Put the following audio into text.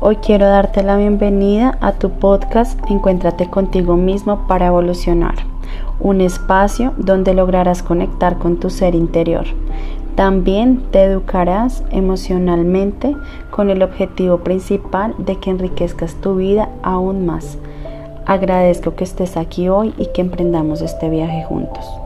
Hoy quiero darte la bienvenida a tu podcast Encuéntrate contigo mismo para evolucionar, un espacio donde lograrás conectar con tu ser interior. También te educarás emocionalmente con el objetivo principal de que enriquezcas tu vida aún más. Agradezco que estés aquí hoy y que emprendamos este viaje juntos.